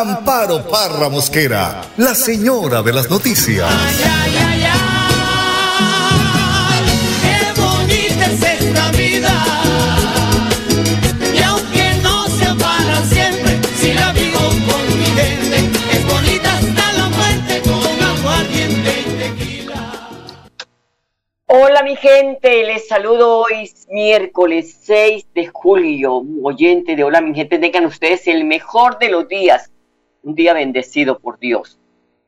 Amparo Parra Mosquera, la señora de las noticias. Ay, ay, ay, qué bonita es esta vida. Y aunque no sea para siempre, si la vivo con mi gente, es bonita hasta la muerte con aguardiente y tequila. Hola mi gente, les saludo hoy miércoles 6 de julio, oyente de Hola mi gente, tengan ustedes el mejor de los días, un día bendecido por Dios.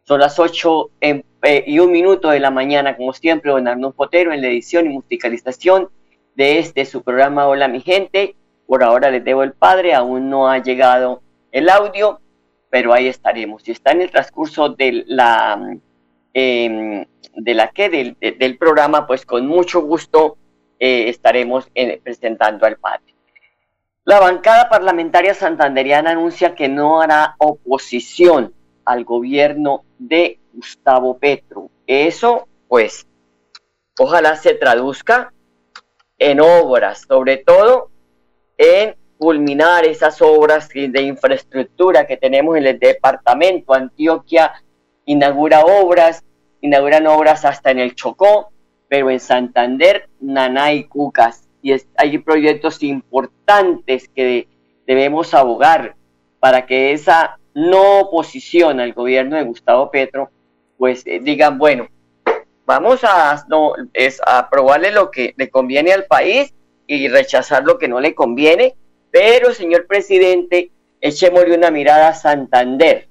Son las 8 en- eh, y un minuto de la mañana, como siempre, don Arnulfo Potero en la edición y musicalización de este su programa Hola mi gente. Por ahora les debo el padre, aún no ha llegado el audio, pero ahí estaremos. Si está en el transcurso de la em, de la que del, de- del programa, pues con mucho gusto eh, estaremos eh, presentando al padre. La bancada parlamentaria santanderiana anuncia que no hará oposición al gobierno de Gustavo Petro. Eso, pues, ojalá se traduzca en obras, sobre todo en culminar esas obras de infraestructura que tenemos en el departamento. Antioquia inaugura obras, inauguran obras hasta en el Chocó, pero en Santander, Naná y Cucas. Y es- hay proyectos importantes que debemos abogar para que esa no oposición al gobierno de Gustavo Petro, pues eh, digan, bueno, vamos a, no, es aprobarle lo que le conviene al país y rechazar lo que no le conviene, pero señor presidente, echémosle una mirada a Santander.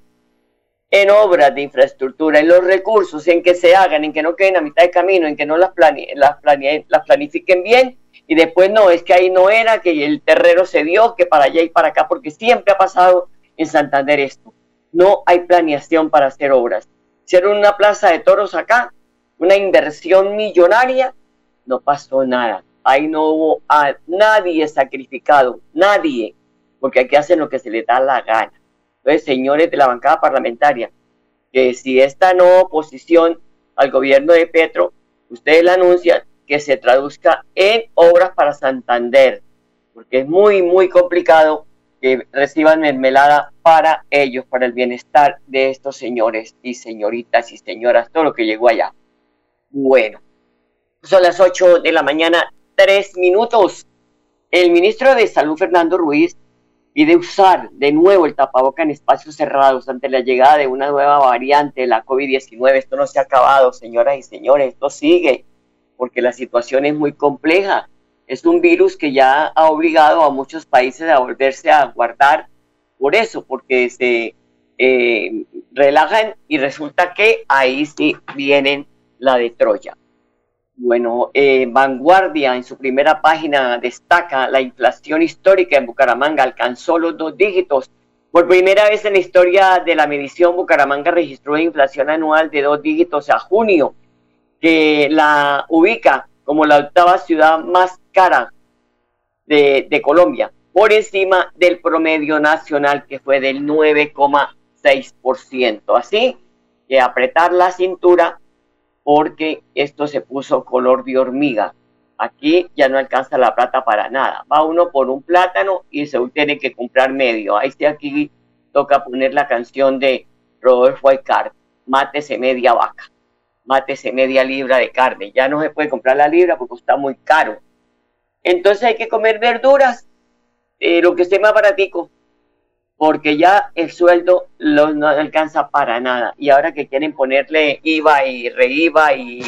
En obras de infraestructura, en los recursos, en que se hagan, en que no queden a mitad de camino, en que no las, plane- las, plane- las planifiquen bien y después no, es que ahí no era, que el terreno se dio, que para allá y para acá, porque siempre ha pasado en Santander esto. No hay planeación para hacer obras. Hicieron una plaza de toros acá, una inversión millonaria, no pasó nada. Ahí no hubo a nadie sacrificado, nadie, porque aquí hacen lo que se les da la gana. Entonces, señores de la bancada parlamentaria, que si esta no oposición al gobierno de Petro, ustedes la anuncian, que se traduzca en obras para Santander, porque es muy, muy complicado que reciban mermelada para ellos, para el bienestar de estos señores y señoritas y señoras, todo lo que llegó allá. Bueno, son las 8 de la mañana, tres minutos. El ministro de Salud, Fernando Ruiz, pide usar de nuevo el tapaboca en espacios cerrados ante la llegada de una nueva variante de la COVID-19. Esto no se ha acabado, señoras y señores, esto sigue, porque la situación es muy compleja. Es un virus que ya ha obligado a muchos países a volverse a guardar por eso, porque se eh, relajan y resulta que ahí sí vienen la de Troya. Bueno, eh, Vanguardia en su primera página destaca la inflación histórica en Bucaramanga alcanzó los dos dígitos. Por primera vez en la historia de la medición, Bucaramanga registró una inflación anual de dos dígitos a junio, que la ubica como la octava ciudad más cara de, Colombia, por encima del promedio nacional que fue del 9,6%. Así que apretar la cintura porque esto se puso color de hormiga. Aquí ya no alcanza la plata para nada. Va uno por un plátano y se tiene que comprar medio. Ahí sí aquí toca poner la canción de Rodolfo Aicard, mátese media vaca, mátese media libra de carne. Ya no se puede comprar la libra porque está muy caro. Entonces hay que comer verduras, eh, lo que esté más baratico, porque ya el sueldo lo- no alcanza para nada. Y ahora que quieren ponerle IVA y REIVA y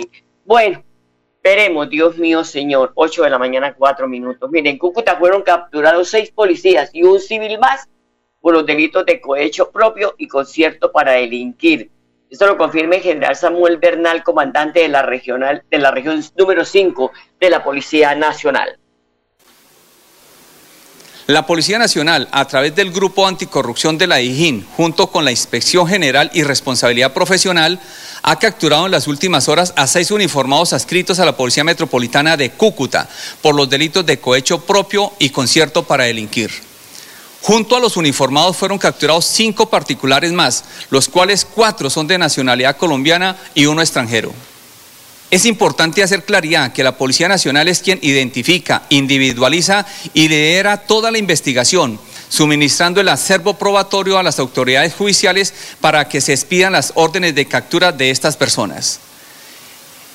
bueno, esperemos, Dios mío, señor, 8 de la mañana, 4 minutos. Miren, en Cúcuta fueron capturados seis policías y un civil más por los delitos de cohecho propio y concierto para delinquir. Esto lo confirma el general Samuel Bernal, comandante de la regional de la región número 5 de la Policía Nacional. La Policía Nacional, a través del Grupo Anticorrupción de la IJIN, junto con la Inspección General y Responsabilidad Profesional, ha capturado en las últimas horas a seis uniformados adscritos a la Policía Metropolitana de Cúcuta por los delitos de cohecho propio y concierto para delinquir. Junto a los uniformados fueron capturados cinco particulares más, los cuales cuatro son de nacionalidad colombiana y uno extranjero. Es importante hacer claridad que la Policía Nacional es quien identifica, individualiza y lidera toda la investigación, suministrando el acervo probatorio a las autoridades judiciales para que se expidan las órdenes de captura de estas personas.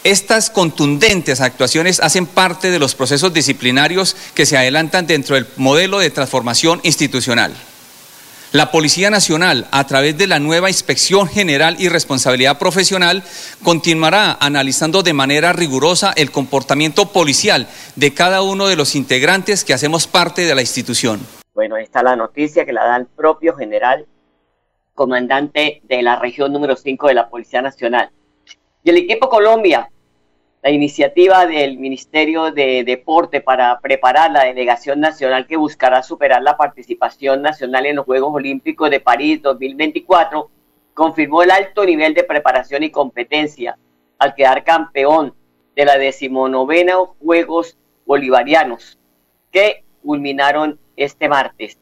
Estas contundentes actuaciones hacen parte de los procesos disciplinarios que se adelantan dentro del modelo de transformación institucional. La Policía Nacional, a través de la nueva Inspección General y Responsabilidad Profesional, continuará analizando de manera rigurosa el comportamiento policial de cada uno de los integrantes que hacemos parte de la institución. Bueno, está la noticia que la da el propio general comandante de la región número 5 de la Policía Nacional. Y el equipo Colombia la iniciativa del Ministerio de Deporte para preparar la delegación nacional que buscará superar la participación nacional en los Juegos Olímpicos de París 2024, confirmó el alto nivel de preparación y competencia al quedar campeón de la decimonovena Juegos Bolivarianos que culminaron este martes.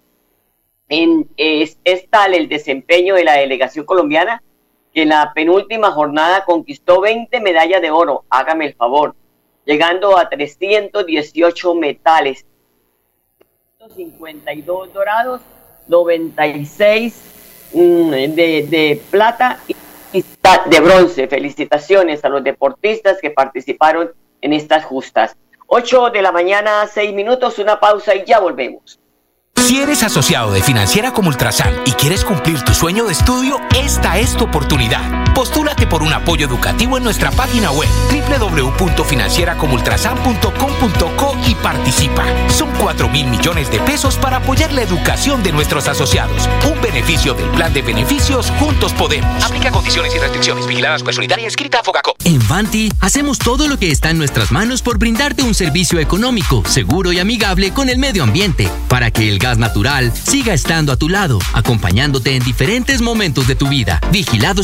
Es tal el desempeño de la delegación colombiana que en la penúltima jornada conquistó 20 medallas de oro, hágame el favor, llegando a 318 metales, 152 dorados, 96 mm, de, de plata y de bronce. Felicitaciones a los deportistas que participaron en estas justas. 8 de la mañana, 6 minutos, una pausa y ya volvemos. Si eres asociado de Financiera como Ultrasan y quieres cumplir tu sueño de estudio, esta es tu oportunidad. Postúlate por un apoyo educativo en nuestra página web www.financieracomultrasan.com.co y participa. Son 4 mil millones de pesos para apoyar la educación de nuestros asociados. Un beneficio del plan de beneficios Juntos Podemos. Aplica condiciones y restricciones. Vigiladas por Solidaria escrita a Fogaco. En Vanti hacemos todo lo que está en nuestras manos por brindarte un servicio económico, seguro y amigable con el medio ambiente, para que el gas natural siga estando a tu lado, acompañándote en diferentes momentos de tu vida. Vigilado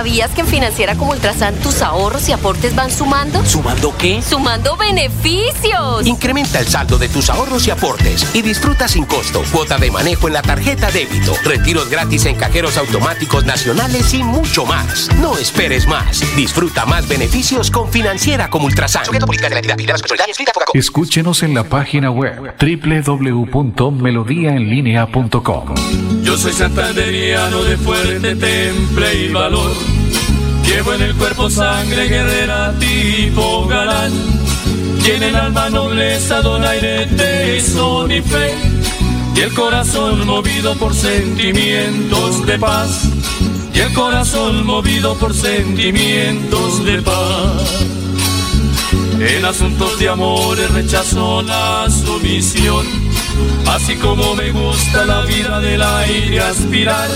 ¿Sabías que en Financiera como Ultrasan tus ahorros y aportes van sumando? ¿Sumando qué? ¡Sumando beneficios! Incrementa el saldo de tus ahorros y aportes y disfruta sin costo cuota de manejo en la tarjeta débito, retiros gratis en cajeros automáticos nacionales y mucho más. No esperes más. Disfruta más beneficios con Financiera como Ultrasan. Escúchenos en la página web www.melodiaenlinea.com. Yo soy santanderiano de fuerte temple y valor. Llevo en el cuerpo sangre guerrera tipo galán. Y en el alma nobleza, donaire, tesón y fe. Y el corazón movido por sentimientos de paz. Y el corazón movido por sentimientos de paz. En asuntos de amores rechazo la sumisión. Así como me gusta la vida del aire aspirar.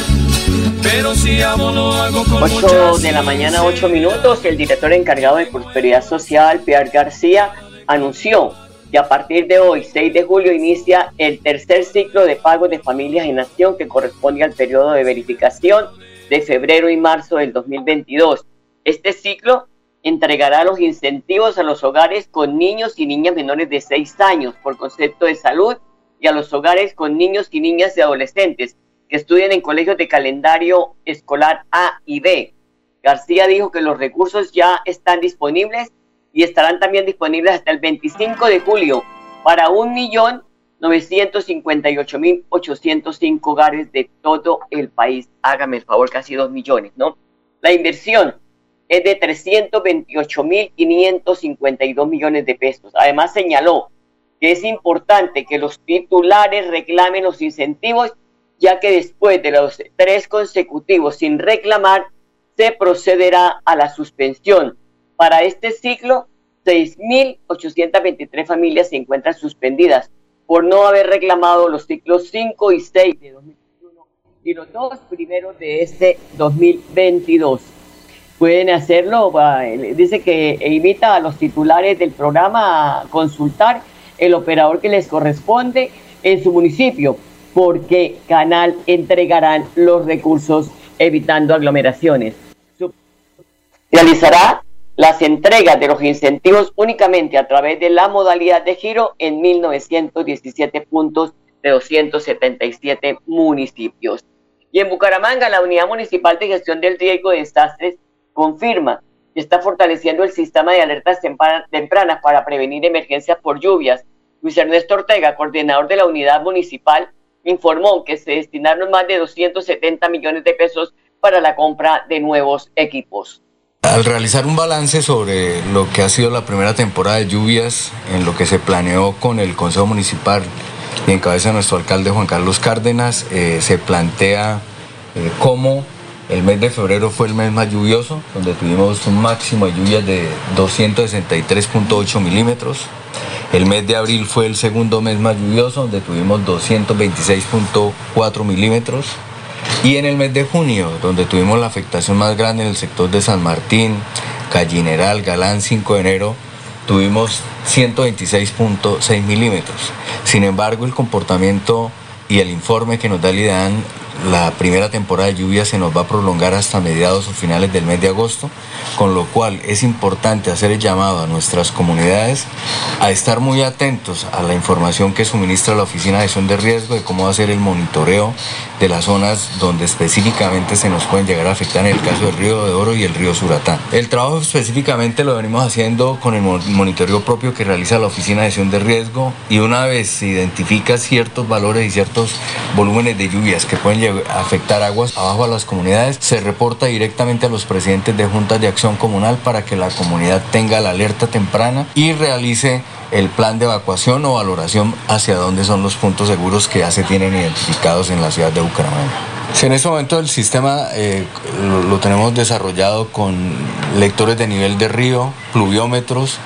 Pero si amo lo hago con 8 de la mañana, 8 minutos. El director encargado de Prosperidad Social, Pierre García, anunció que a partir de hoy, 6 de julio, inicia el tercer ciclo de pagos de familias en acción que corresponde al periodo de verificación de febrero y marzo del 2022. Este ciclo entregará los incentivos a los hogares con niños y niñas menores de 6 años por concepto de salud y a los hogares con niños y niñas y adolescentes que estudian en colegios de calendario escolar A y B. García dijo que los recursos ya están disponibles y estarán también disponibles hasta el 25 de julio para 1.958.805 hogares de todo el país. Hágame el favor, casi 2 millones, ¿no? La inversión es de 328.552 millones de pesos. Además señaló que es importante que los titulares reclamen los incentivos, ya que después de los tres consecutivos sin reclamar, se procederá a la suspensión. Para este ciclo, 6.823 familias se encuentran suspendidas por no haber reclamado los ciclos 5 y 6 de 2021 y los dos primeros de este 2022. Pueden hacerlo, dice que invita a los titulares del programa a consultar el operador que les corresponde en su municipio, porque Canal entregarán los recursos evitando aglomeraciones. Realizará las entregas de los incentivos únicamente a través de la modalidad de giro en 1917 puntos de 277 municipios. Y en Bucaramanga, la Unidad Municipal de Gestión del Riesgo de Desastres confirma que está fortaleciendo el sistema de alertas tempranas para prevenir emergencias por lluvias. Luis Ernesto Ortega, coordinador de la unidad municipal, informó que se destinaron más de 270 millones de pesos para la compra de nuevos equipos. Al realizar un balance sobre lo que ha sido la primera temporada de lluvias, en lo que se planeó con el Consejo Municipal y en cabeza de nuestro alcalde Juan Carlos Cárdenas, eh, se plantea eh, cómo el mes de febrero fue el mes más lluvioso, donde tuvimos un máximo de lluvias de 263.8 milímetros. El mes de abril fue el segundo mes más lluvioso, donde tuvimos 226.4 milímetros. Y en el mes de junio, donde tuvimos la afectación más grande en el sector de San Martín, Gallineral, Galán, 5 de enero, tuvimos 126.6 milímetros. Sin embargo, el comportamiento y el informe que nos da el IDEAN la primera temporada de lluvia se nos va a prolongar hasta mediados o finales del mes de agosto, con lo cual es importante hacer el llamado a nuestras comunidades a estar muy atentos a la información que suministra la Oficina de Gestión de Riesgo de cómo hacer el monitoreo de las zonas donde específicamente se nos pueden llegar a afectar en el caso del río de Oro y el río Suratán. El trabajo específicamente lo venimos haciendo con el monitoreo propio que realiza la Oficina de Gestión de Riesgo y una vez se identifica ciertos valores y ciertos volúmenes de lluvias que pueden afectar aguas abajo a las comunidades, se reporta directamente a los presidentes de juntas de acción comunal para que la comunidad tenga la alerta temprana y realice el plan de evacuación o valoración hacia dónde son los puntos seguros que ya se tienen identificados en la ciudad de Bucaramanga. en ese momento el sistema eh, lo, tenemos desarrollado con lectores de nivel de río, pluviómetros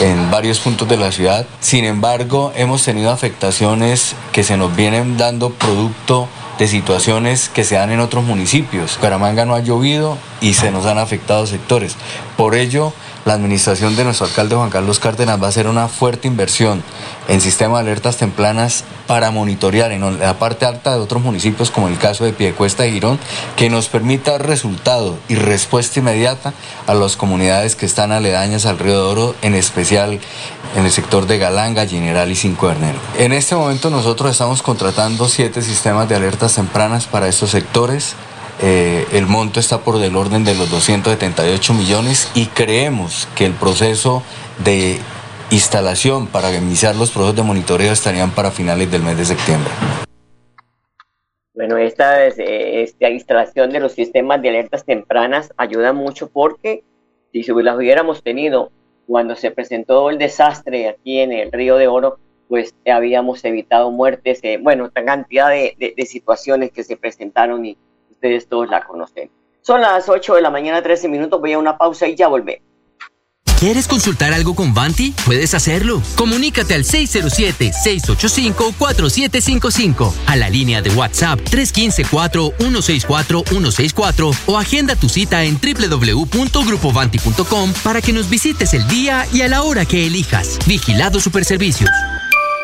en varios puntos de la ciudad. Sin embargo, hemos tenido afectaciones que se nos vienen dando producto de situaciones que se dan en otros municipios. Caramanga no ha llovido y se nos han afectado sectores. Por ello, la administración de nuestro alcalde Juan Carlos Cárdenas va a hacer una fuerte inversión en sistema de alertas tempranas para monitorear en la parte alta de otros municipios, como el caso de Piedecuesta y Girón, que nos permita resultado y respuesta inmediata a las comunidades que están aledañas al río de Oro, en especial en el sector de Galanga, General y Cinco de Enero. En este momento nosotros estamos contratando siete sistemas de alertas tempranas para estos sectores eh, el monto está por del orden de los 278 millones y creemos que el proceso de instalación para iniciar los procesos de monitoreo estarían para finales del mes de septiembre. Bueno, esta, esta instalación de los sistemas de alertas tempranas ayuda mucho porque si las hubiéramos tenido cuando se presentó el desastre aquí en el Río de Oro, pues habíamos evitado muertes, eh, bueno, tan cantidad de, de situaciones que se presentaron y ustedes todos la conocen. Son las 8 de la mañana, 13 minutos. Voy a una pausa y ya volvé. ¿Quieres consultar algo con Vanti? Puedes hacerlo. Comunícate al 607-685-4755, a la línea de WhatsApp 315-4164-164 o agenda tu cita en www.grupovanti.com para que nos visites el día y a la hora que elijas. Vigilado Superservicios.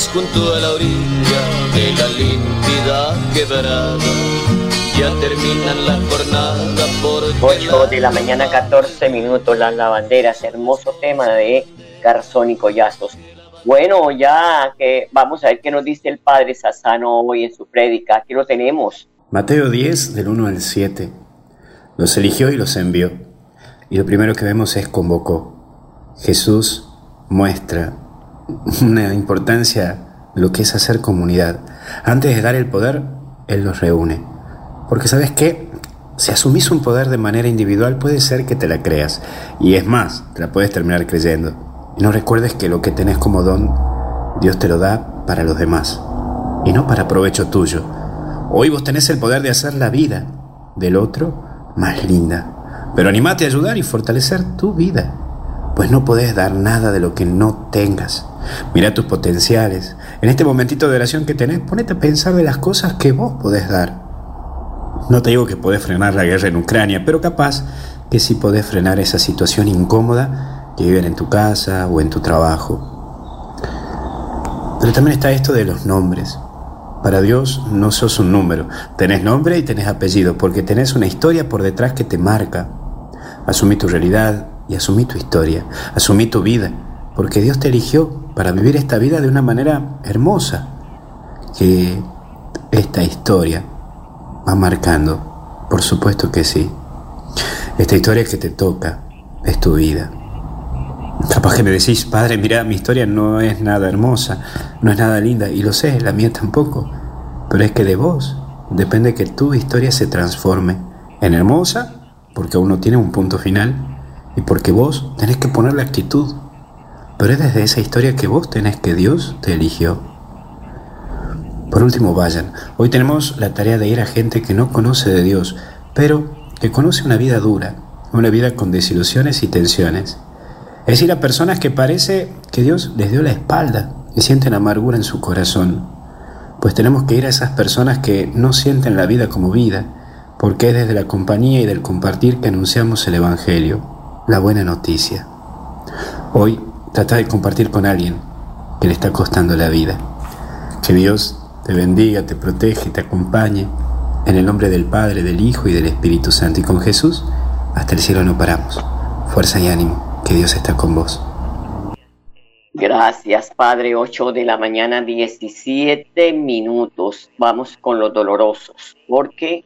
Sentadas junto a la orilla de la límpida quebrada. Ya terminan la jornada por 8 de la mañana, 14 minutos, las lavanderas, hermoso tema de Garzón y Collazos. Bueno, ya que vamos a ver qué nos dice el Padre Sassano hoy en su prédica, aquí lo tenemos. Mateo 10, del 1 al 7. Los eligió y los envió. Y lo primero que vemos es convocó. Jesús muestra una importancia lo que es hacer comunidad. Antes de dar el poder, Él los reúne. Porque sabes qué? Si asumís un poder de manera individual puede ser que te la creas. Y es más, te la puedes terminar creyendo. Y no recuerdes que lo que tenés como don, Dios te lo da para los demás. Y no para provecho tuyo. Hoy vos tenés el poder de hacer la vida del otro más linda. Pero animate a ayudar y fortalecer tu vida. Pues no podés dar nada de lo que no tengas. Mira tus potenciales. En este momentito de oración que tenés, ponete a pensar de las cosas que vos podés dar. No te digo que podés frenar la guerra en Ucrania, pero capaz que sí podés frenar esa situación incómoda que viven en tu casa o en tu trabajo. Pero también está esto de los nombres. Para Dios no sos un número, tenés nombre y tenés apellido, porque tenés una historia por detrás que te marca. Asumí tu realidad y asumí tu historia, asumí tu vida, porque Dios te eligió para vivir esta vida de una manera hermosa, que esta historia va marcando, por supuesto que sí. Esta historia que te toca es tu vida. Capaz que me decís, padre, mira, mi historia no es nada hermosa, no es nada linda, y lo sé, la mía tampoco, pero es que de vos depende que tu historia se transforme en hermosa, porque aún no tiene un punto final, y porque vos tenés que poner la actitud, pero es desde esa historia que vos tenés que Dios te eligió. Por último, vayan. Hoy tenemos la tarea de ir a gente que no conoce de Dios, pero que conoce una vida dura, una vida con desilusiones y tensiones. Es decir, a personas que parece que Dios les dio la espalda y sienten amargura en su corazón. Pues tenemos que ir a esas personas que no sienten la vida como vida, porque es desde la compañía y del compartir que anunciamos el Evangelio, la buena noticia. Hoy trata de compartir con alguien que le está costando la vida. Que Dios te bendiga, te protege, te acompañe. En el nombre del Padre, del Hijo y del Espíritu Santo y con Jesús, hasta el cielo no paramos. Fuerza y ánimo que Dios está con vos. Gracias, Padre. 8 de la mañana, 17 minutos. Vamos con los dolorosos, porque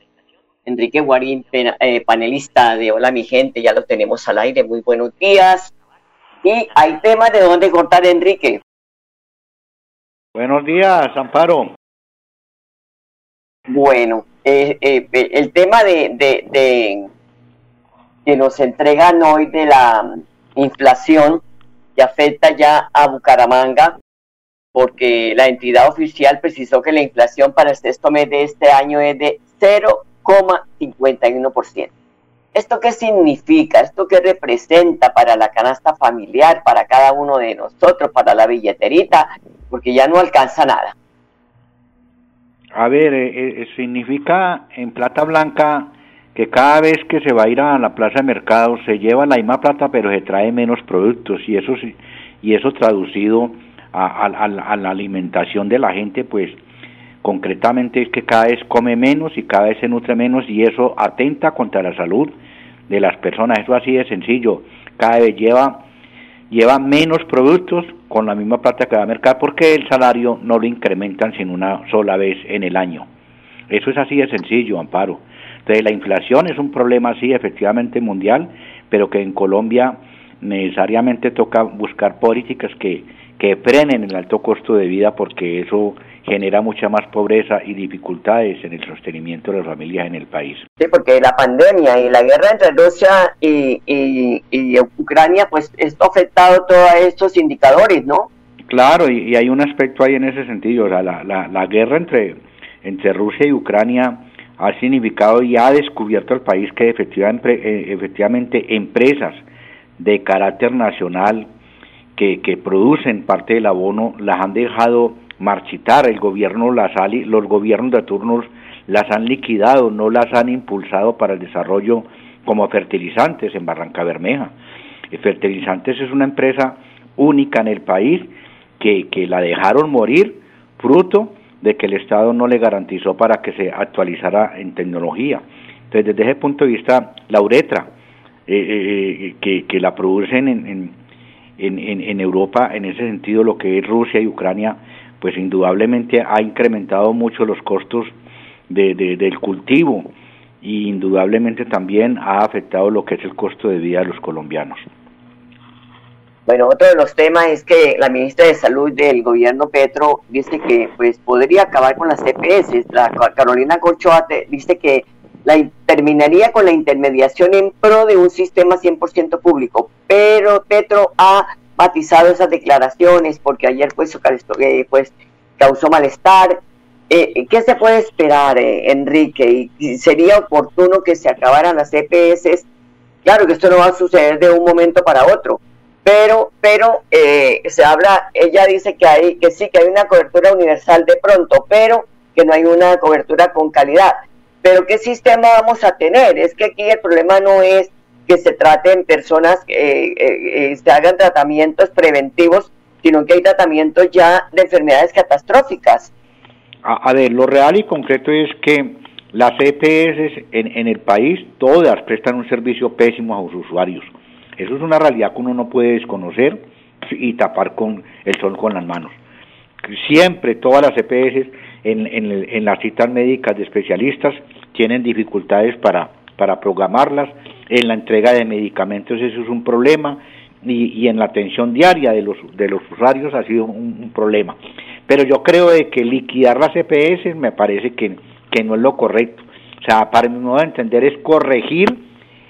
Enrique Guarín, eh, panelista de Hola mi gente, ya lo tenemos al aire. Muy buenos días. Y hay temas de dónde cortar, Enrique. Buenos días, Amparo. Bueno, eh, eh, el tema de, de, de, que nos entregan hoy de la inflación que afecta ya a Bucaramanga, porque la entidad oficial precisó que la inflación para el sexto mes de este año es de 0,51%. ¿Esto qué significa? ¿Esto qué representa para la canasta familiar, para cada uno de nosotros, para la billeterita? Porque ya no alcanza nada. A ver, eh, eh, significa en plata blanca que cada vez que se va a ir a la plaza de mercado se lleva la misma plata pero se trae menos productos y eso y eso traducido a, la alimentación de la gente pues concretamente es que cada vez come menos y cada vez se nutre menos y eso atenta contra la salud de las personas. Eso así de sencillo. Cada vez lleva lleva menos productos con la misma plata que va a mercado porque el salario no lo incrementan sino una sola vez en el año. Eso es así de sencillo amparo. Entonces la inflación es un problema, sí, efectivamente mundial, pero que en Colombia necesariamente toca buscar políticas que, que frenen el alto costo de vida porque eso genera mucha más pobreza y dificultades en el sostenimiento de las familias en el país. Sí, porque la pandemia y la guerra entre Rusia y, y, Ucrania, pues esto ha afectado todos estos indicadores, ¿no? Claro, y, hay un aspecto ahí en ese sentido, o sea, la, la, la guerra entre, entre Rusia y Ucrania ha significado y ha descubierto el país que efectivamente, eh, efectivamente empresas de carácter nacional que, que, producen parte del abono las han dejado marchitar, el gobierno las ha, los gobiernos de turnos las han liquidado, no las han impulsado para el desarrollo como fertilizantes en Barranca Bermeja. Fertilizantes es una empresa única en el país que, que la dejaron morir fruto de que el Estado no le garantizó para que se actualizara en tecnología. Entonces, desde ese punto de vista, la uretra, eh, eh, eh, que, la producen en, en, en, Europa, en ese sentido, lo que es Rusia y Ucrania, pues indudablemente ha incrementado mucho los costos de, del cultivo y indudablemente también ha afectado lo que es el costo de vida de los colombianos. Bueno, otro de los temas es que la ministra de Salud del gobierno Petro dice que pues podría acabar con las CPS. La Carolina Corchoa dice que la terminaría con la intermediación en pro de un sistema 100% público. Pero Petro ha matizado esas declaraciones porque ayer pues, eh, pues causó malestar. Eh, ¿Qué se puede esperar, eh, Enrique? ¿Y ¿Sería oportuno que se acabaran las EPS? Claro que esto no va a suceder de un momento para otro, pero, pero se habla, ella dice que hay, que sí, que hay una cobertura universal de pronto, pero que no hay una cobertura con calidad. Pero ¿qué sistema vamos a tener? Es que aquí el problema no es que se traten personas, eh, eh, se hagan tratamientos preventivos, sino que hay tratamientos ya de enfermedades catastróficas. A, ver, lo real y concreto es que las EPS en, en el país todas prestan un servicio pésimo a sus usuarios. Eso es una realidad que uno no puede desconocer y tapar con el sol con las manos. Siempre todas las EPS en, en, en las citas médicas de especialistas tienen dificultades para, para programarlas, en la entrega de medicamentos eso es un problema y, en la atención diaria de los, de los usuarios ha sido un, problema. Pero yo creo de que liquidar las EPS me parece que, que no es lo correcto. O sea, para mi modo de entender es corregir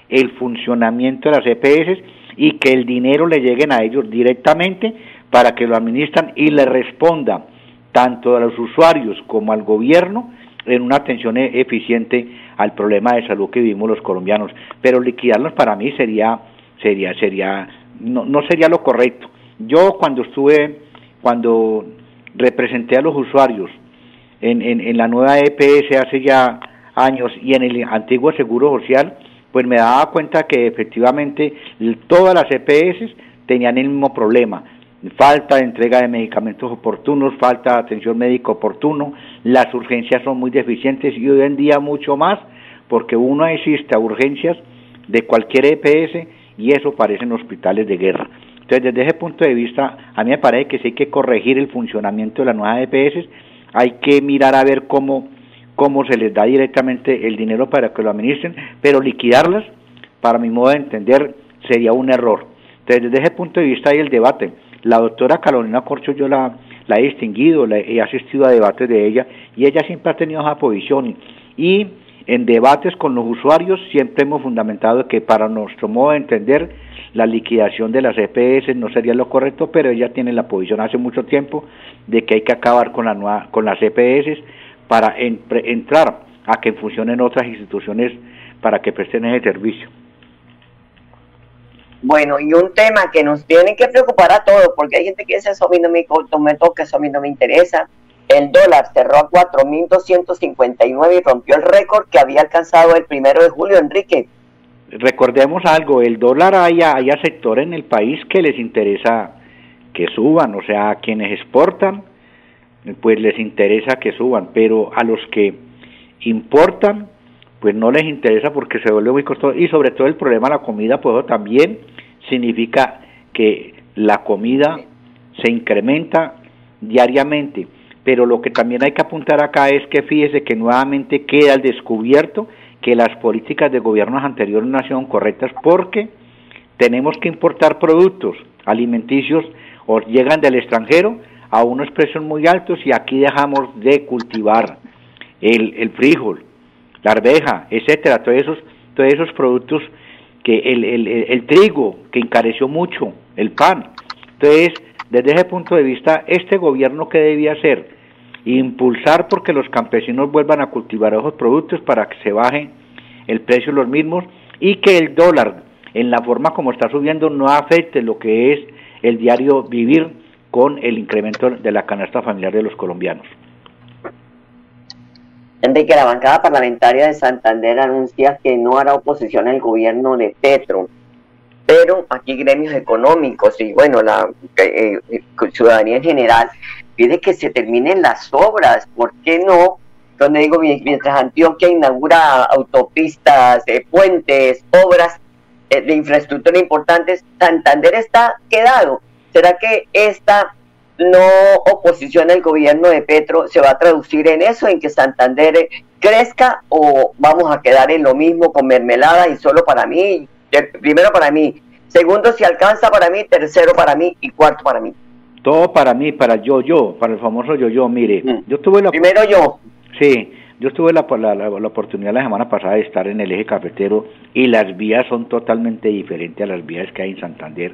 el funcionamiento de las EPS y que el dinero le lleguen a ellos directamente para que lo administran y le responda tanto a los usuarios como al gobierno en una atención e-, eficiente al problema de salud que vivimos los colombianos. Pero liquidarlos para mí sería, sería, sería, no, no sería lo correcto. Yo cuando estuve, cuando representé a los usuarios en, en, en la nueva EPS hace ya años y en el antiguo Seguro Social, pues me daba cuenta que efectivamente todas las EPS tenían el mismo problema falta de entrega de medicamentos oportunos, falta de atención médica oportuno, las urgencias son muy deficientes y hoy en día mucho más porque uno asiste a urgencias de cualquier EPS y eso parecen hospitales de guerra. Entonces, desde ese punto de vista, a mí me parece que sí hay que corregir el funcionamiento de las nuevas EPS, hay que mirar a ver cómo, cómo se les da directamente el dinero para que lo administren, pero liquidarlas, para mi modo de entender, sería un error. Entonces, desde ese punto de vista hay el debate. La doctora Carolina Corcho yo la, he distinguido, la, he asistido a debates de ella y ella siempre ha tenido esa posición. Y en debates con los usuarios siempre hemos fundamentado que para nuestro modo de entender la liquidación de las EPS no sería lo correcto, pero ella tiene la posición hace mucho tiempo de que hay que acabar con, la con las EPS para entrar a que funcionen otras instituciones para que presten ese servicio. Bueno, y un tema que nos tiene que preocupar a todos, porque hay gente que dice, eso a mí no me, me toca, eso a me interesa. El dólar cerró a 4.259 y rompió el récord que había alcanzado el primero de julio, Enrique. Recordemos algo, el dólar hay, hay sectores en el país que les interesa que suban, o sea, a quienes exportan, pues les interesa que suban, pero a los que importan, pues no les interesa porque se vuelve muy costoso y sobre todo el problema de la comida, pues también significa que la comida se incrementa diariamente. Pero lo que también hay que apuntar acá es que fíjese que nuevamente queda al descubierto que las políticas de gobiernos anteriores no sido correctas porque tenemos que importar productos alimenticios o llegan del extranjero a unos precios muy altos y aquí dejamos de cultivar el, el frijol, la arveja, etcétera, todos esos, todos esos productos que el, el, el, trigo, que encareció mucho, el pan. Entonces, desde ese punto de vista, este gobierno que debía hacer, impulsar porque los campesinos vuelvan a cultivar esos productos para que se baje el precio de los mismos y que el dólar, en la forma como está subiendo, no afecte lo que es el diario vivir con el incremento de la canasta familiar de los colombianos de que la bancada parlamentaria de Santander anuncia que no hará oposición al gobierno de Petro. Pero aquí gremios económicos y bueno, la eh, eh, ciudadanía en general pide que se terminen las obras. ¿Por qué no? Donde digo, mientras Antioquia inaugura autopistas, eh, puentes, obras de infraestructura importantes, Santander está quedado. ¿Será que esta no oposición al gobierno de Petro se va a traducir en eso, en que Santander crezca o vamos a quedar en lo mismo con mermelada y solo para mí? Primero para mí, segundo si alcanza para mí, tercero para mí y cuarto para mí. Todo para mí, para yo, yo, para el famoso yo, yo. Mire, yo tuve la... Primero yo. Sí, yo tuve la, la, la- la oportunidad la semana pasada de estar en el eje cafetero y las vías son totalmente diferentes a las vías que hay en Santander.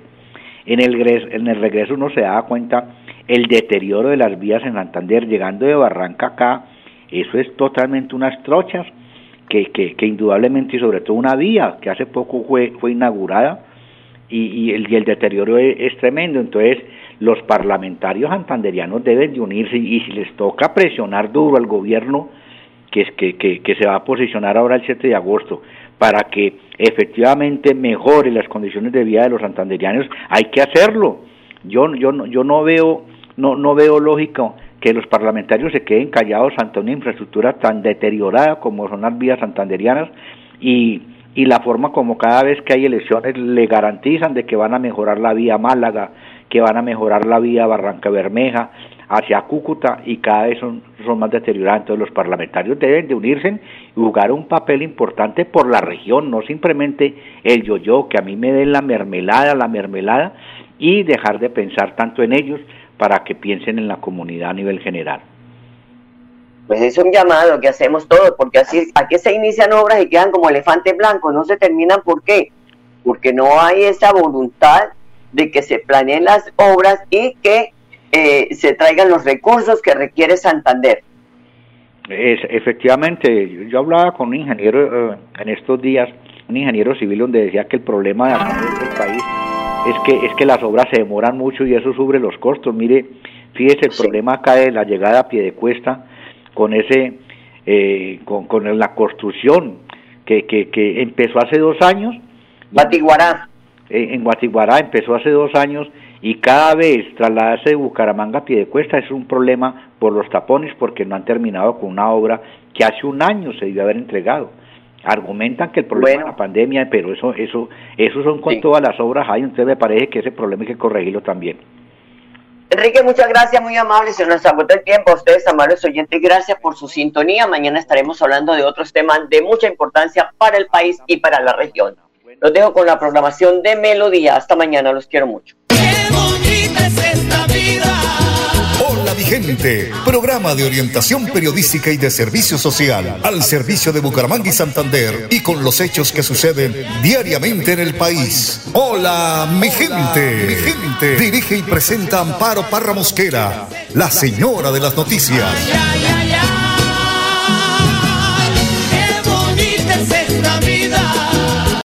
En el, en el regreso uno se da cuenta el deterioro de las vías en Santander, llegando de Barranca acá, eso es totalmente unas trochas que, que, indudablemente y sobre todo una vía que hace poco fue, fue inaugurada y, y el, y el deterioro es, tremendo. Entonces, los parlamentarios santanderianos deben de unirse y, si les toca presionar duro al gobierno que, es, que, que, que se va a posicionar ahora el 7 de agosto para que efectivamente mejore las condiciones de vida de los santanderianos, hay que hacerlo. Yo, yo, yo no veo no, no veo lógico que los parlamentarios se queden callados ante una infraestructura tan deteriorada como son las vías santanderianas y, y la forma como cada vez que hay elecciones le garantizan de que van a mejorar la vía Málaga, que van a mejorar la vía Barranca Bermeja hacia Cúcuta y cada vez son, son más deterioradas. Entonces los parlamentarios deben de unirse y jugar un papel importante por la región, no simplemente el yo-yo, que a mí me den la mermelada, la mermelada, y dejar de pensar tanto en ellos para que piensen en la comunidad a nivel general. Pues es un llamado que hacemos todos, porque así aquí se inician obras y quedan como elefantes blancos, no se terminan. ¿Por qué? Porque no hay esa voluntad de que se planeen las obras y que eh, se traigan los recursos que requiere Santander. Es, efectivamente, yo, hablaba con un ingeniero eh, en estos días, un ingeniero civil, donde decía que el problema de acá del país es que es que las obras se demoran mucho y eso sube los costos. Mire, fíjese el problema acá de la llegada a pie de cuesta con ese eh, con, con la construcción que, que, que empezó hace dos años. Batiguará. en Guatiguará empezó hace dos años y cada vez trasladarse de Bucaramanga a Piedecuesta es un problema por los tapones porque no han terminado con una obra que hace un año se debió haber entregado. Argumentan que el problema es la pandemia, pero eso eso eso son con todas las obras hay, entonces me parece que ese problema hay que corregirlo también. Enrique, muchas gracias, muy amable. Se nos agotó el tiempo. A ustedes, amables oyentes, gracias por su sintonía. Mañana estaremos hablando de otros temas de mucha importancia para el país y para la región. Los dejo con la programación de Melodía. Hasta mañana, los quiero mucho. Hola mi gente, programa de orientación periodística y de servicio social al servicio de Bucaramanga y Santander y con los hechos que suceden diariamente en el país. Hola mi gente, mi gente. Dirige y presenta Amparo Parra Mosquera, la señora de las noticias. Qué bonita es esta vida.